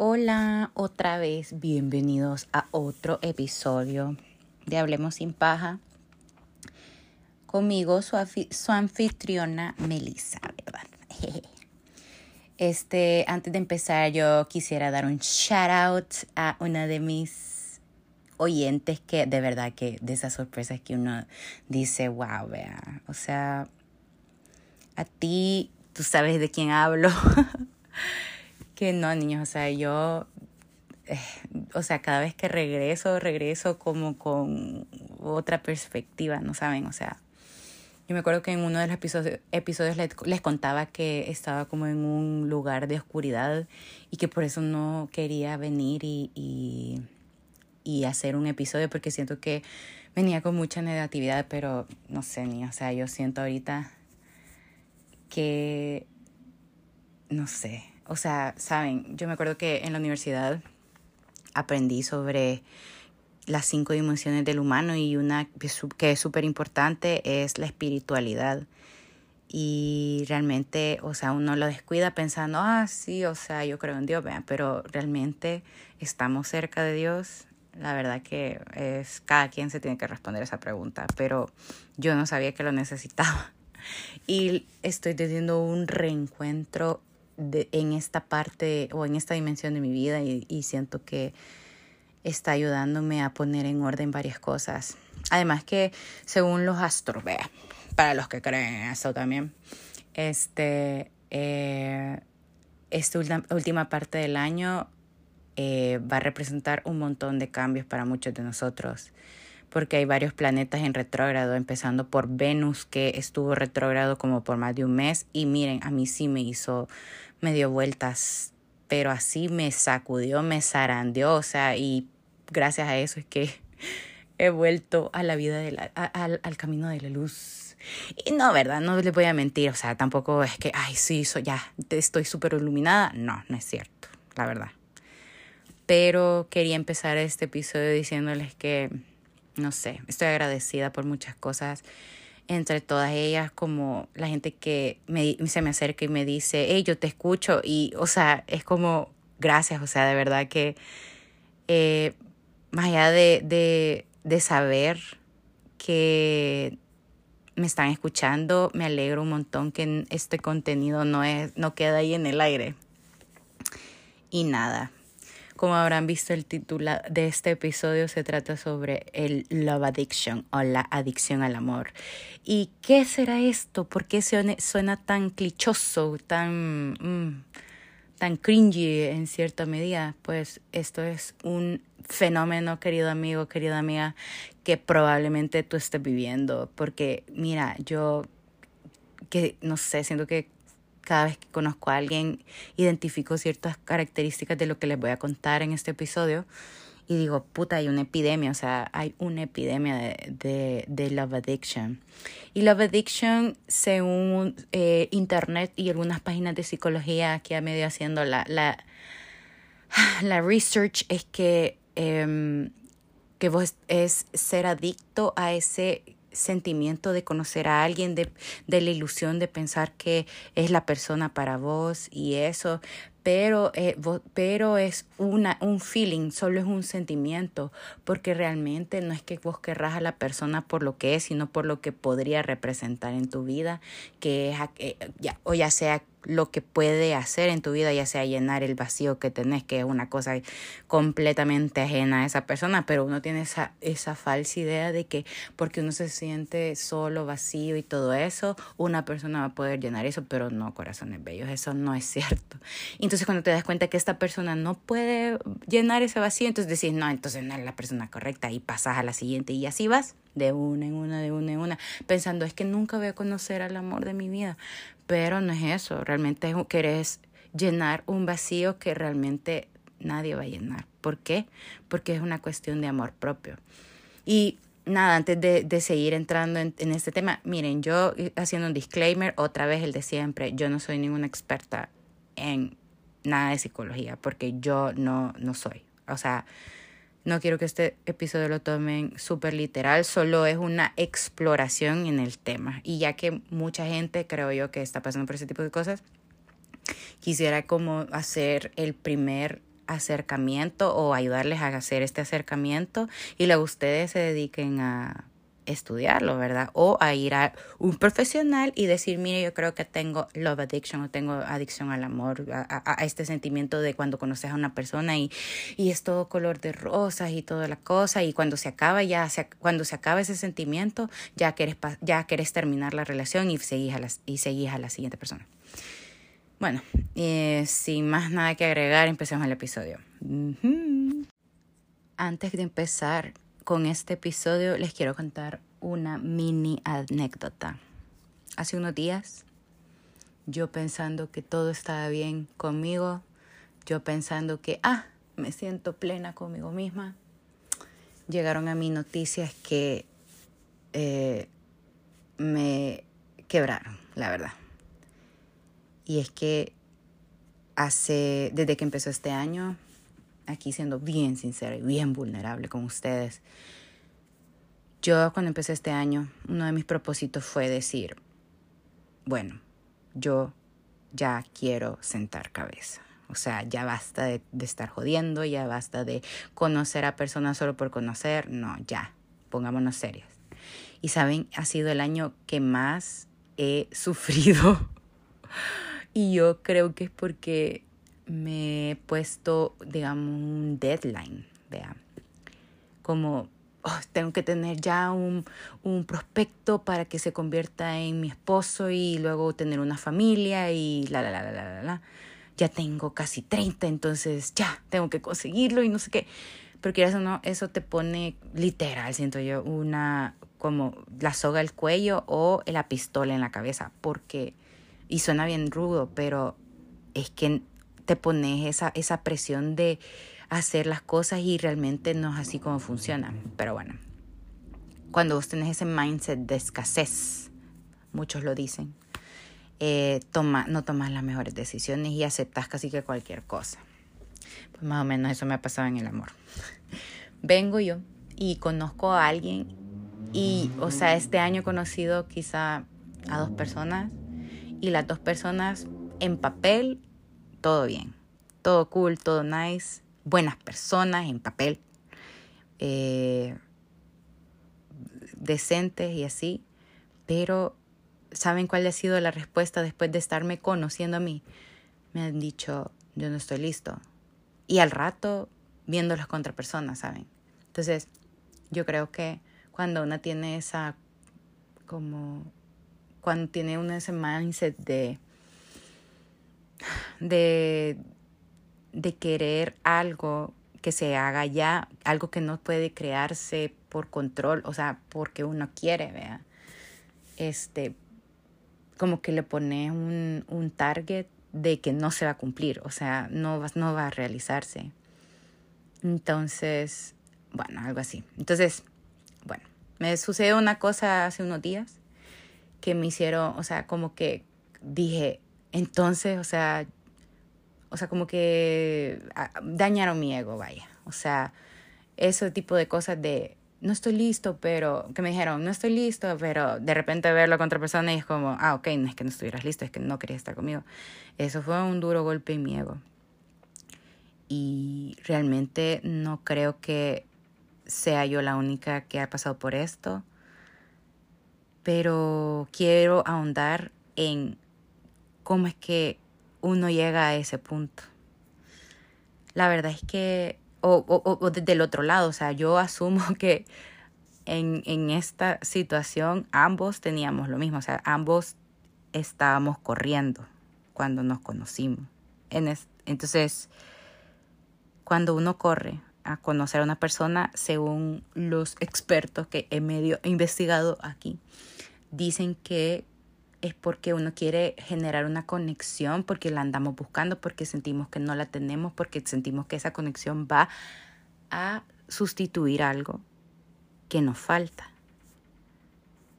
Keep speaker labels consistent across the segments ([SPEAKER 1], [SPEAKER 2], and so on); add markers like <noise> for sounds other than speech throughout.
[SPEAKER 1] Hola, otra vez, bienvenidos a otro episodio de Hablemos sin paja. Conmigo, su, anfitriona Melissa, ¿verdad? <laughs> Este, antes de empezar, yo quisiera dar un shout out a una de mis oyentes que de verdad que de esas sorpresas que uno dice, wow, vea, o sea, a ti, tú sabes de quién hablo. <laughs> que no, niños, o sea, yo, eh, o sea, cada vez que regreso, regreso como con otra perspectiva, ¿no saben? O sea, yo me acuerdo que en uno de los episodios, episodios les, contaba que estaba como en un lugar de oscuridad y que por eso no quería venir y, y, y hacer un episodio porque siento que venía con mucha negatividad, pero no sé, ni, o sea, yo siento ahorita que, no sé, o sea, saben, yo me acuerdo que en la universidad aprendí sobre las cinco dimensiones del humano y una que es súper importante es la espiritualidad. Y realmente, o sea, uno lo descuida pensando, ah, sí, o sea, yo creo en Dios, vean, pero realmente estamos cerca de Dios. La verdad que es cada quien se tiene que responder esa pregunta, pero yo no sabía que lo necesitaba. <laughs> Y estoy teniendo un reencuentro de, en esta parte o en esta dimensión de mi vida y, y siento que está ayudándome a poner en orden varias cosas. Además que según los astros, vea, para los que creen en eso también, este, eh, esta última parte del año eh, va a representar un montón de cambios para muchos de nosotros porque hay varios planetas en retrógrado, empezando por Venus, que estuvo retrógrado como por más de un mes. Y miren, a mí sí me hizo, me dio vueltas, pero así me sacudió, me zarandeó, o sea, y gracias a eso es que <laughs> he vuelto a la vida, de la, al, al camino de la luz. Y no, ¿verdad? No les voy a mentir, o sea, tampoco es que, ay, sí, soy ya, estoy súper iluminada. No, no es cierto, la verdad. Pero quería empezar este episodio diciéndoles que no sé, estoy agradecida por muchas cosas, entre todas ellas como la gente que me, se me acerca y me dice, hey, yo te escucho y, o sea, es como, gracias, o sea, de verdad que eh, más allá de, de, de saber que me están escuchando, me alegro un montón que este contenido no, es, no queda ahí en el aire. Y nada, como habrán visto el título de este episodio, se trata sobre el love addiction o la adicción al amor. ¿Y qué será esto? ¿Por qué suena tan clichoso, tan, mm, tan cringy en cierta medida? Pues esto es un fenómeno, querido amigo, querida amiga, que probablemente tú estés viviendo. Porque mira, yo que no sé, siento que cada vez que conozco a alguien, identifico ciertas características de lo que les voy a contar en este episodio y digo, puta, hay una epidemia, o sea, hay una epidemia de, de, love addiction. Y love addiction, según eh, internet y algunas páginas de psicología que ha medio haciendo la, la, la research, es que, eh, que vos es ser adicto a ese sentimiento de conocer a alguien, de, de la ilusión de pensar que es la persona para vos y eso, pero, eh, pero es una, un feeling, solo es un sentimiento, porque realmente no es que vos querrás a la persona por lo que es, sino por lo que podría representar en tu vida, que es, eh, ya, o ya sea lo que puede hacer en tu vida, ya sea llenar el vacío que tenés, que es una cosa completamente ajena a esa persona, pero uno tiene esa, esa falsa idea de que porque uno se siente solo, vacío y todo eso, una persona va a poder llenar eso, pero no, corazones bellos, eso no es cierto. Entonces cuando te das cuenta que esta persona no puede llenar ese vacío, entonces decís, no, entonces no es la persona correcta y pasas a la siguiente y así vas de una en una, de una en una, pensando es que nunca voy a conocer al amor de mi vida. Pero no es eso, realmente querés llenar un vacío que realmente nadie va a llenar. ¿Por qué? Porque es una cuestión de amor propio. Y nada, antes de, de seguir entrando en, en, este tema, miren, yo haciendo un disclaimer, otra vez el de siempre, yo no soy ninguna experta en nada de psicología, porque yo no, no soy. O sea, no quiero que este episodio lo tomen súper literal, solo es una exploración en el tema. Y ya que mucha gente, creo yo, que está pasando por ese tipo de cosas, quisiera como hacer el primer acercamiento o ayudarles a hacer este acercamiento y luego ustedes se dediquen a estudiarlo, ¿verdad? O a ir a un profesional y decir, mire, yo creo que tengo love addiction o tengo adicción al amor, a, este sentimiento de cuando conoces a una persona y, y, es todo color de rosas y toda la cosa y cuando se acaba ya, se, cuando se acaba ese sentimiento, ya quieres, ya quieres terminar la relación y seguís a, las, y seguís a la siguiente persona. Bueno, eh, sin más nada que agregar, empecemos el episodio. Antes de empezar, con este episodio les quiero contar una mini anécdota. Hace unos días, yo pensando que todo estaba bien conmigo, yo pensando que, ah, me siento plena conmigo misma, llegaron a mí noticias que eh, me quebraron, la verdad. Y es que hace, desde que empezó este año, aquí siendo bien sincera y bien vulnerable con ustedes. Yo cuando empecé este año, uno de mis propósitos fue decir, bueno, yo ya quiero sentar cabeza. O sea, ya basta de, estar jodiendo, ya basta de conocer a personas solo por conocer. No, ya, pongámonos serias. Y saben, ha sido el año que más he <laughs> sufrido. y yo creo que es porque me he puesto, digamos, un deadline, vea, como oh, tengo que tener ya un, un, prospecto para que se convierta en mi esposo y luego tener una familia y la, la, la, la, la, la. Ya tengo casi 30, entonces ya, tengo que conseguirlo y no sé qué. Pero quieras o no, eso te pone literal, siento yo, una como la soga al cuello o la pistola en la cabeza, porque, y suena bien rudo, pero es que te pones esa, esa presión de hacer las cosas y realmente no es así como funciona. Pero bueno, cuando vos tenés ese mindset de escasez, muchos lo dicen, eh, toma, no tomas las mejores decisiones y aceptas casi que cualquier cosa. Pues más o menos eso me ha pasado en el amor. Vengo yo y conozco a alguien y, o sea, este año he conocido quizá a dos personas y las dos personas en papel todo bien, todo cool, todo nice, buenas personas en papel, eh, decentes y así, pero ¿saben cuál ha sido la respuesta después de estarme conociendo a mí? Me han dicho, yo no estoy listo. Y al rato viendo las contrapersonas, ¿saben? Entonces, yo creo que cuando una tiene esa, como, cuando tiene uno ese mindset de de, de querer algo que se haga ya, algo que no puede crearse por control, o sea, porque uno quiere, vea. Este, como que le pone un, un target de que no se va a cumplir, o sea, no, no va a realizarse. Entonces, bueno, algo así. Entonces, bueno, me sucedió una cosa hace unos días que me hicieron, o sea, como que dije, entonces, o sea, o sea, como que ah, dañaron mi ego, vaya. O sea, ese tipo de cosas de no estoy listo, pero que me dijeron, no estoy listo, pero de repente verlo con otra persona y es como, ah, ok, no es que no estuvieras listo, es que no querías estar conmigo. Eso fue un duro golpe en mi ego. Y realmente no creo que sea yo la única que ha pasado por esto, pero quiero ahondar en cómo es que uno llega a ese punto. La verdad es que, o, o, o desde el otro lado, o sea, yo asumo <laughs> que en, en esta situación ambos teníamos lo mismo, o sea, ambos estábamos corriendo cuando nos conocimos. En entonces, cuando uno corre a conocer a una persona, según los expertos que he medio investigado aquí, dicen que es porque uno quiere generar una conexión, porque la andamos buscando, porque sentimos que no la tenemos, porque sentimos que esa conexión va a sustituir algo que nos falta.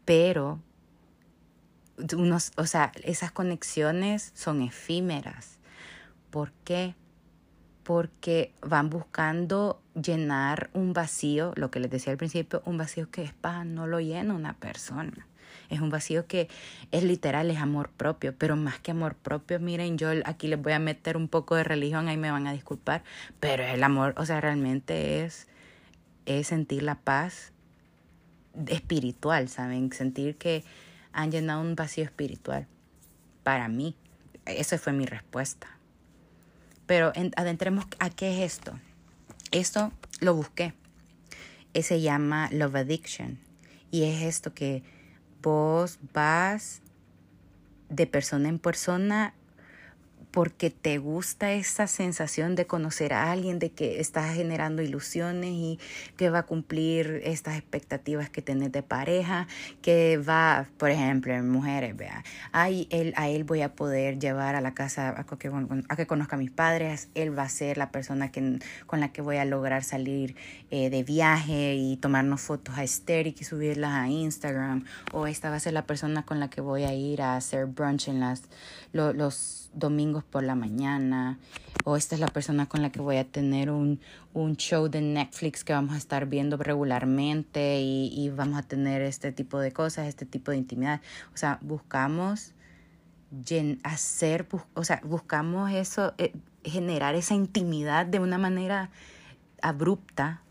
[SPEAKER 1] Pero unos, o sea, esas conexiones son efímeras. ¿Por qué? Porque van buscando llenar un vacío, lo que les decía al principio, un vacío que es para no lo llena una persona Es un vacío que es literal, es amor propio, pero más que amor propio, miren, yo aquí les voy a meter un poco de religión, ahí me van a disculpar, pero el amor, o sea, realmente es, es sentir la paz espiritual, ¿saben? Sentir que han llenado un vacío espiritual. Para mí, esa fue mi respuesta. Pero adentremos a qué es esto. Esto lo busqué. Se llama Love Addiction. Y es esto que vos vas de persona en persona porque te gusta esa sensación de conocer a alguien, de que estás generando ilusiones y que va a cumplir estas expectativas que tenés de pareja, que va, por ejemplo, en mujeres, vea, Ay, él, a él voy a poder llevar a la casa a que, conozca a mis padres, él va a ser la persona que, con la que voy a lograr salir eh, de viaje y tomarnos fotos a Aesthetic y subirlas a Instagram, o esta va a ser la persona con la que voy a ir a hacer brunch en las, los domingos por la mañana, o esta es la persona con la que voy a tener un, un show de Netflix que vamos a estar viendo regularmente y, y vamos a tener este tipo de cosas, este tipo de intimidad. O sea, buscamos hacer, o sea, buscamos eso, eh, generar esa intimidad de una manera abrupta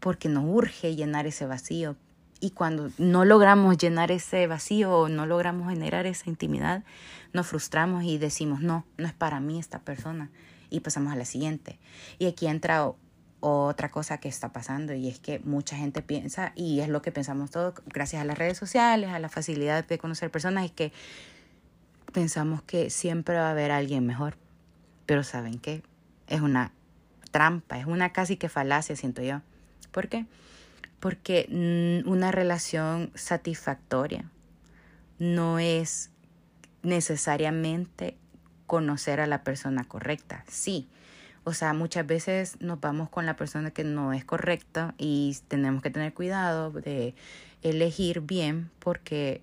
[SPEAKER 1] porque nos urge llenar ese vacío. Y cuando no logramos llenar ese vacío o no logramos generar esa intimidad, nos frustramos y decimos, no, no es para mí esta persona. Y pasamos a la siguiente. Y aquí entra otra cosa que está pasando y es que mucha gente piensa, y es lo que pensamos todos, gracias a las redes sociales, a la facilidad de conocer personas, es que pensamos que siempre va a haber alguien mejor. Pero ¿saben qué? Es una trampa, es una casi que falacia, siento yo. ¿Por qué? Porque una relación satisfactoria no es necesariamente conocer a la persona correcta. Sí, o sea, muchas veces nos vamos con la persona que no es correcta y tenemos que tener cuidado de elegir bien porque,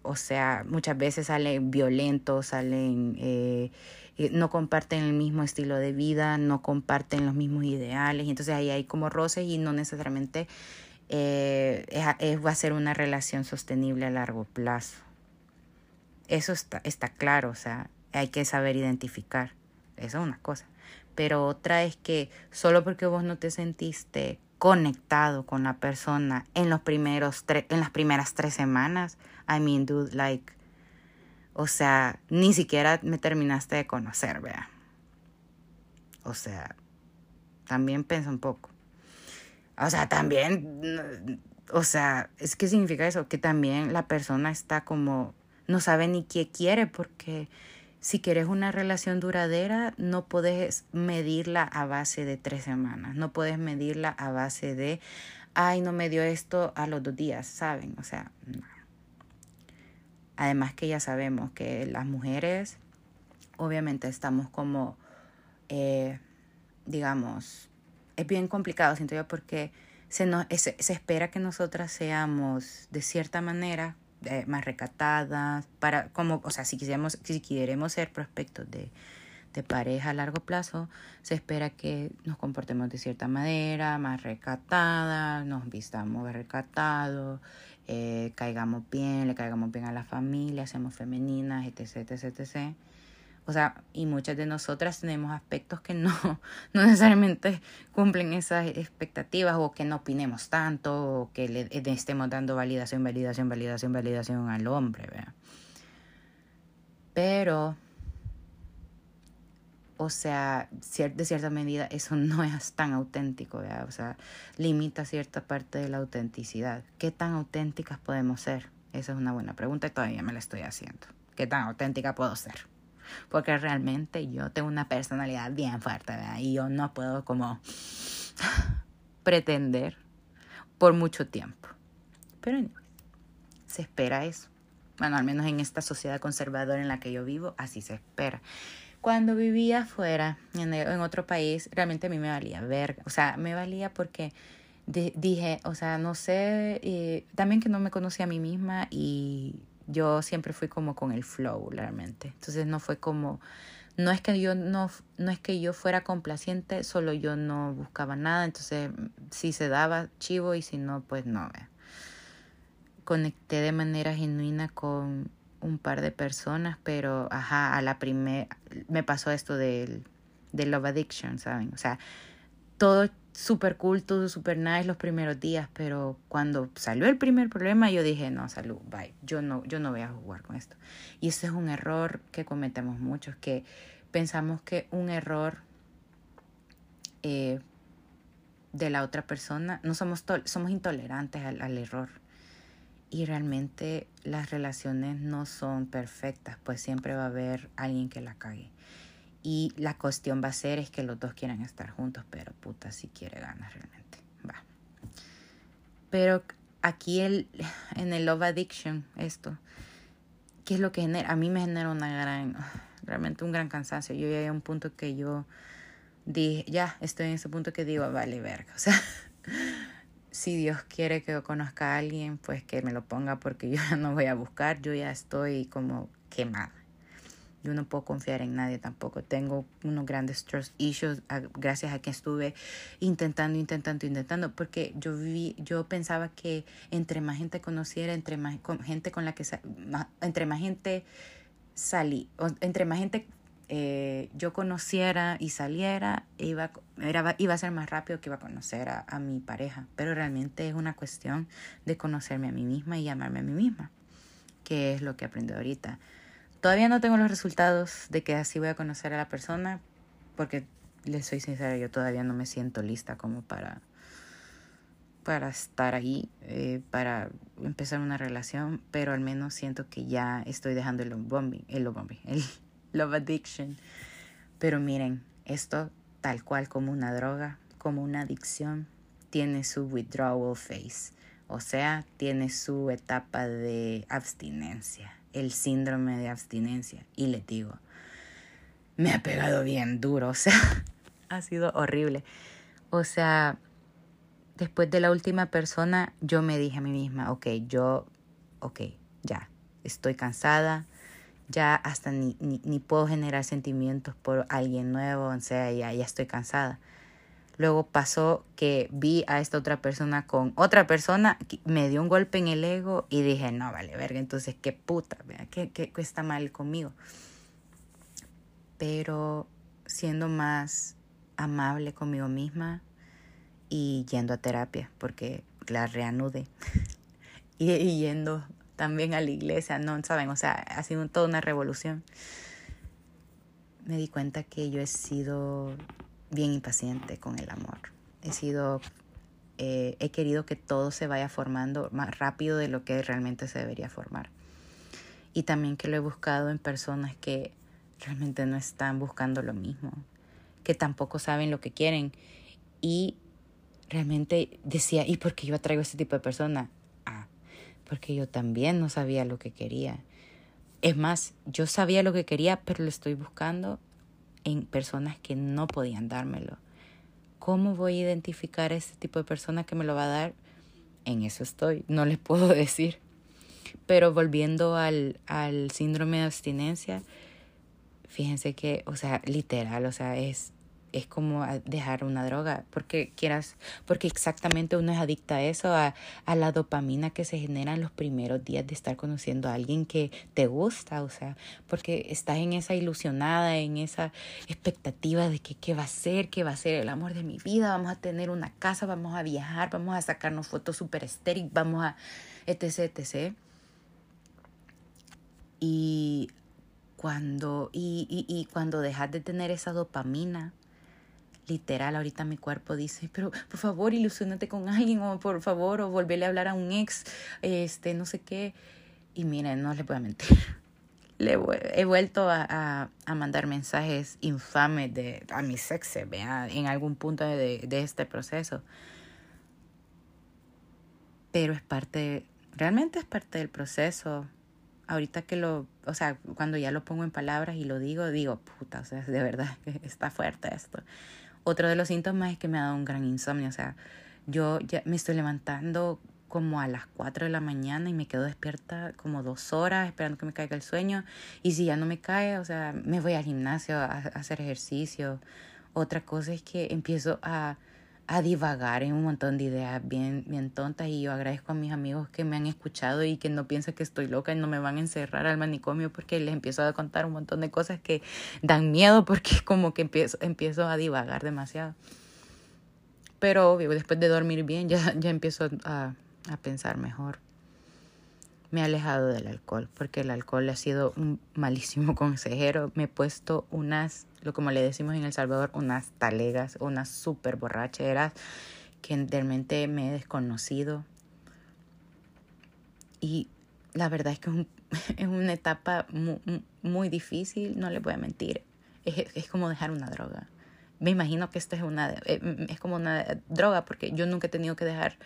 [SPEAKER 1] o sea, muchas veces salen violentos, salen, eh, eh, no comparten el mismo estilo de vida, no comparten los mismos ideales y entonces ahí hay como roces y no necesariamente eh, va a ser una relación sostenible a largo plazo. Eso está, está claro, o sea, hay que saber identificar. Eso es una cosa. Pero otra es que solo porque vos no te sentiste conectado con la persona en los primeros en las primeras tres semanas, I mean, dude, like, o sea, ni siquiera me terminaste de conocer, vea. O sea, también piensa un poco. O sea, también, o sea, es que significa eso, que también la persona está como no sabe ni qué quiere porque si quieres una relación duradera no puedes medirla a base de tres semanas, no puedes medirla a base de, ay, no me dio esto a los dos días, ¿saben? O sea, no. Además que ya sabemos que las mujeres obviamente estamos como, eh, digamos, es bien complicado, siento yo, porque se, nos, se, se espera que nosotras seamos de cierta manera eh, más recatadas, para, como, o sea, si, quisiéramos, si queremos ser prospectos de, de pareja a largo plazo, se espera que nos comportemos de cierta manera, más recatada, nos vistamos recatados, eh, caigamos bien, le caigamos bien a la familia, seamos femeninas, etc, etc, etc. O sea, y muchas de nosotras tenemos aspectos que no, <laughs> no necesariamente cumplen esas expectativas o que no opinemos tanto o que le, estemos dando validación, validación, validación, validación al hombre, ¿verdad? Pero, o sea, de cierta medida eso <laughs> no es tan auténtico, ¿verdad? O sea, limita cierta parte de la autenticidad. ¿Qué tan auténticas podemos ser? Esa es una buena pregunta y todavía me la estoy haciendo. ¿Qué tan auténtica puedo ser? Porque realmente yo tengo una personalidad bien fuerte ¿verdad? y yo no puedo como <sighs> pretender por mucho tiempo. Pero se espera eso. Bueno, al menos en esta sociedad conservadora en la que yo vivo, así se espera. Cuando vivía afuera, en, en otro país, realmente a mí me valía ver, o sea, me valía porque dije, o sea, no sé, y también que no me conocía a mí misma y yo siempre fui como con el flow realmente. Entonces no fue como no es que yo no no es que yo fuera complaciente, solo yo no buscaba nada, entonces si se daba chivo y si no pues no. conecté de manera genuina con un par de personas, pero ajá, a la primera me pasó esto del, del love addiction, ¿saben? O sea, todo súper cool, todo súper nice los primeros días, pero cuando salió el primer problema yo dije, no, salud, bye, yo no, yo no voy a jugar con esto. Y ese es un error que cometemos muchos, que pensamos que un error eh, de la otra persona, no somos, somos intolerantes al, al error. Y realmente las relaciones no son perfectas, pues siempre va a haber alguien que la cague. Y la cuestión va a ser es que los dos quieran estar juntos, pero puta, si quiere ganas realmente. Va. Pero aquí el, en el Love Addiction, esto, ¿qué es lo que genera? A mí me genera una gran, realmente un gran cansancio. Yo llegué a un punto que yo dije, ya estoy en ese punto que digo, vale, verga. O sea, <laughs> si Dios quiere que yo conozca a alguien, pues que me lo ponga porque yo <laughs> ya no voy a buscar, yo ya estoy como quemada. Yo no puedo confiar en nadie tampoco. Tengo unos grandes trust issues gracias a que estuve intentando, intentando, intentando. Porque yo vi, yo pensaba que entre más gente conociera, entre más gente con la que entre más gente salí, entre más gente eh, yo conociera y saliera, iba, era, iba a ser más rápido que iba a conocer a, a mi pareja. Pero realmente es una cuestión de conocerme a mí misma y llamarme a mí misma, que es lo que aprendí ahorita. Todavía no tengo los resultados de que así voy a conocer a la persona, porque les soy sincera, yo todavía no me siento lista como para, para estar ahí, eh, para empezar una relación, pero al menos siento que ya estoy dejando el el love bombing, el <laughs> love addiction. Pero miren, esto tal cual como una droga, como una adicción, tiene su withdrawal phase, o sea, tiene su etapa de abstinencia el síndrome de abstinencia. Y le digo, me ha pegado bien duro, <laughs> o sea, ha sido horrible. O sea, después de la última persona, yo me dije a mí misma, ok, yo, ok, ya, estoy cansada, ya hasta ni, ni, ni puedo generar sentimientos por alguien nuevo, o sea, ya, ya estoy cansada. Luego pasó que vi a esta otra persona con otra persona, me dio un golpe en el ego y dije, no, vale, verga, entonces qué puta, ¿qué, qué, qué está mal conmigo? Pero siendo más amable conmigo misma y yendo a terapia, porque la reanude, <laughs> y, y yendo también a la iglesia, no, ¿saben? O sea, ha sido toda una revolución. Me di cuenta que yo he sido bien impaciente con el amor. He sido, eh, he querido que todo se vaya formando más rápido de lo que realmente se debería formar. Y también que lo he buscado en personas que realmente no están buscando lo mismo, que tampoco saben lo que quieren. Y realmente decía, ¿y por qué yo traigo este tipo de persona? Ah, porque yo también no sabía lo que quería. Es más, yo sabía lo que quería, pero lo estoy buscando en personas que no podían dármelo. ¿Cómo voy a identificar a ese tipo de persona que me lo va a dar? En eso estoy, no les <laughs> puedo decir. Pero volviendo al, al síndrome de abstinencia, fíjense que, o sea, literal, o sea, es es como dejar una droga, porque quieras, porque exactamente uno es adicta a eso, a, a la dopamina que se genera en los primeros días de estar conociendo a alguien que te gusta, o sea, porque estás en esa ilusionada, en esa expectativa de que qué va a ser, qué va a ser el amor de mi vida, vamos a tener una casa, vamos a viajar, vamos a sacarnos fotos super estéril, vamos a etc, etc. Y cuando, y, y, y cuando dejas de tener esa dopamina, literal, ahorita mi cuerpo dice, pero por favor, ilusionate con alguien, o por favor, o volverle a hablar a un ex, este, no sé qué. Y miren, no les voy a mentir. Le he vuelto a, a, mandar mensajes infames de, a mi ex vea, en algún punto de, de este proceso. Pero es parte, realmente es parte del proceso. Ahorita que lo, o sea, cuando ya lo pongo en palabras y lo digo, digo, puta, o sea, de verdad que está fuerte esto. Otro de los síntomas es que me ha dado un gran insomnio. O sea, yo ya me estoy levantando como a las 4 de la mañana y me quedo despierta como dos horas esperando que me caiga el sueño. Y si ya no me cae, o sea, me voy al gimnasio a, hacer ejercicio. Otra cosa es que empiezo a, a divagar en un montón de ideas bien, bien tontas y yo agradezco a mis amigos que me han escuchado y que no piensan que estoy loca y no me van a encerrar al manicomio porque les empiezo a contar un montón de cosas que dan miedo porque como que empiezo, empiezo a divagar demasiado. Pero obvio, después de dormir bien ya, ya empiezo a, a pensar mejor. Me he alejado del alcohol porque el alcohol ha sido un malísimo <laughs> consejero. Me he puesto unas como le decimos en El Salvador, unas talegas, unas super borracheras que realmente me he desconocido. Y la verdad es que es, <laughs> una etapa muy, muy, difícil, no le voy a mentir. Es, es, como dejar una droga. Me imagino que esta es una eh, es como una droga porque yo nunca he tenido que dejar,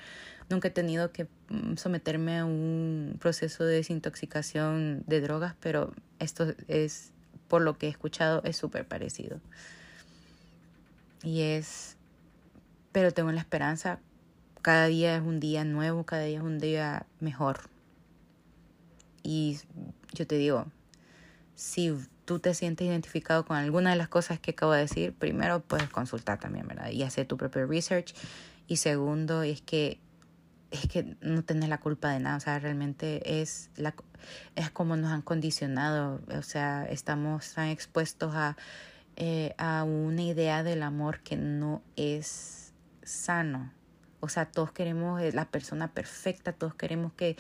[SPEAKER 1] nunca he tenido que mm, someterme a un proceso de desintoxicación de drogas, pero esto es por lo que he escuchado, es súper parecido. Y es, pero tengo la esperanza, cada día es un día nuevo, cada día es un día mejor. Y yo te digo, si tú te sientes identificado con alguna de las cosas que acabo de decir, primero puedes consultar también, ¿verdad? Y hacer tu propio research. Y segundo, es que es que no tenés la culpa de nada, o sea, realmente es, la, es como nos han condicionado, o sea, estamos tan expuestos a, eh, a una idea del amor que no es sano. O sea, todos queremos la persona perfecta, todos queremos que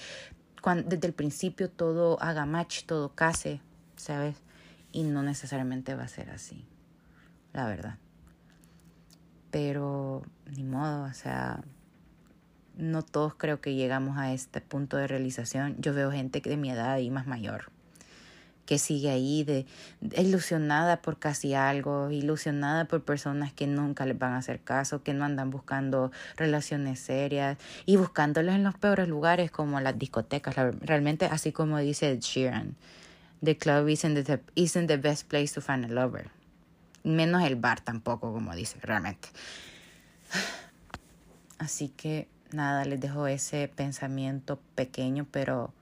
[SPEAKER 1] cuando, desde el principio todo haga match, todo case, ¿sabes? Y no necesariamente va a ser así, la verdad. Pero ni modo, o sea, no todos creo que llegamos a este punto de realización. Yo veo gente de mi edad y más mayor que sigue ahí de, ilusionada por casi algo, ilusionada por personas que nunca les van a hacer caso, que no andan buscando relaciones serias y buscándolas en los peores lugares como las discotecas. Realmente, así como dice Sheeran, the club isn't the, isn't the best place to find a lover. Menos el bar tampoco, como dice, realmente. <sighs> Así que nada, les dejo ese pensamiento pequeño, pero,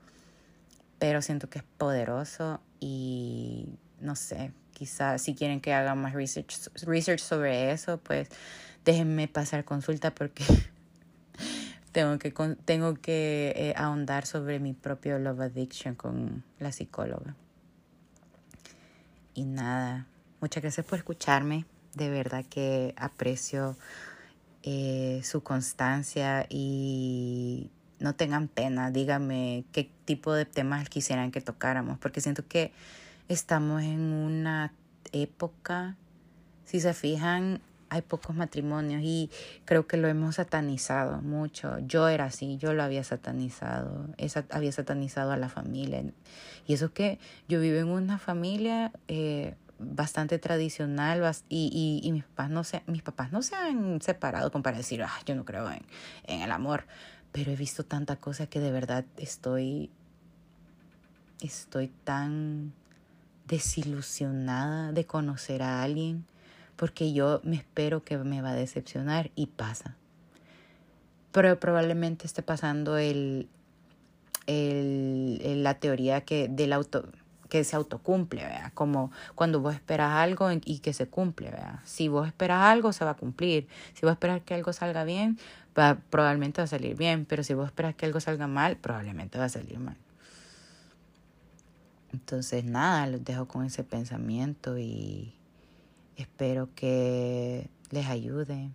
[SPEAKER 1] pero siento que es poderoso y no sé, quizás si quieren que haga más research, research sobre eso, pues déjenme pasar consulta porque <laughs> tengo que, tengo que eh, ahondar sobre mi propio love addiction con la psicóloga. Y nada, muchas gracias por escucharme. De verdad que aprecio eh, su constancia y no tengan pena, díganme qué tipo de temas quisieran que tocáramos, porque siento que estamos en una época, si se fijan, hay pocos matrimonios y creo que lo hemos satanizado mucho. Yo era así, yo lo había satanizado, esa, había satanizado a la familia. Y eso que yo vivo en una familia eh, bastante tradicional y, y, y, mis, papás no se, mis papás no se han separado como para decir, ah, yo no creo en, en el amor, pero he visto tanta cosa que de verdad estoy, estoy tan desilusionada de conocer a alguien porque yo me espero que me va a decepcionar y pasa. Pero probablemente esté pasando el, el, la teoría que del auto que se autocumple, ¿vea? Como cuando vos esperas algo y que se cumple, ¿vea? Si vos esperas algo, se va a cumplir. Si vos esperas que algo salga bien, va, probablemente va a salir bien. Pero si vos esperas que algo salga mal, probablemente va a salir mal. Entonces, nada, los dejo con ese pensamiento y espero que les ayude.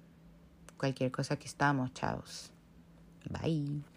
[SPEAKER 1] Cualquier cosa que estamos, chavos. Bye.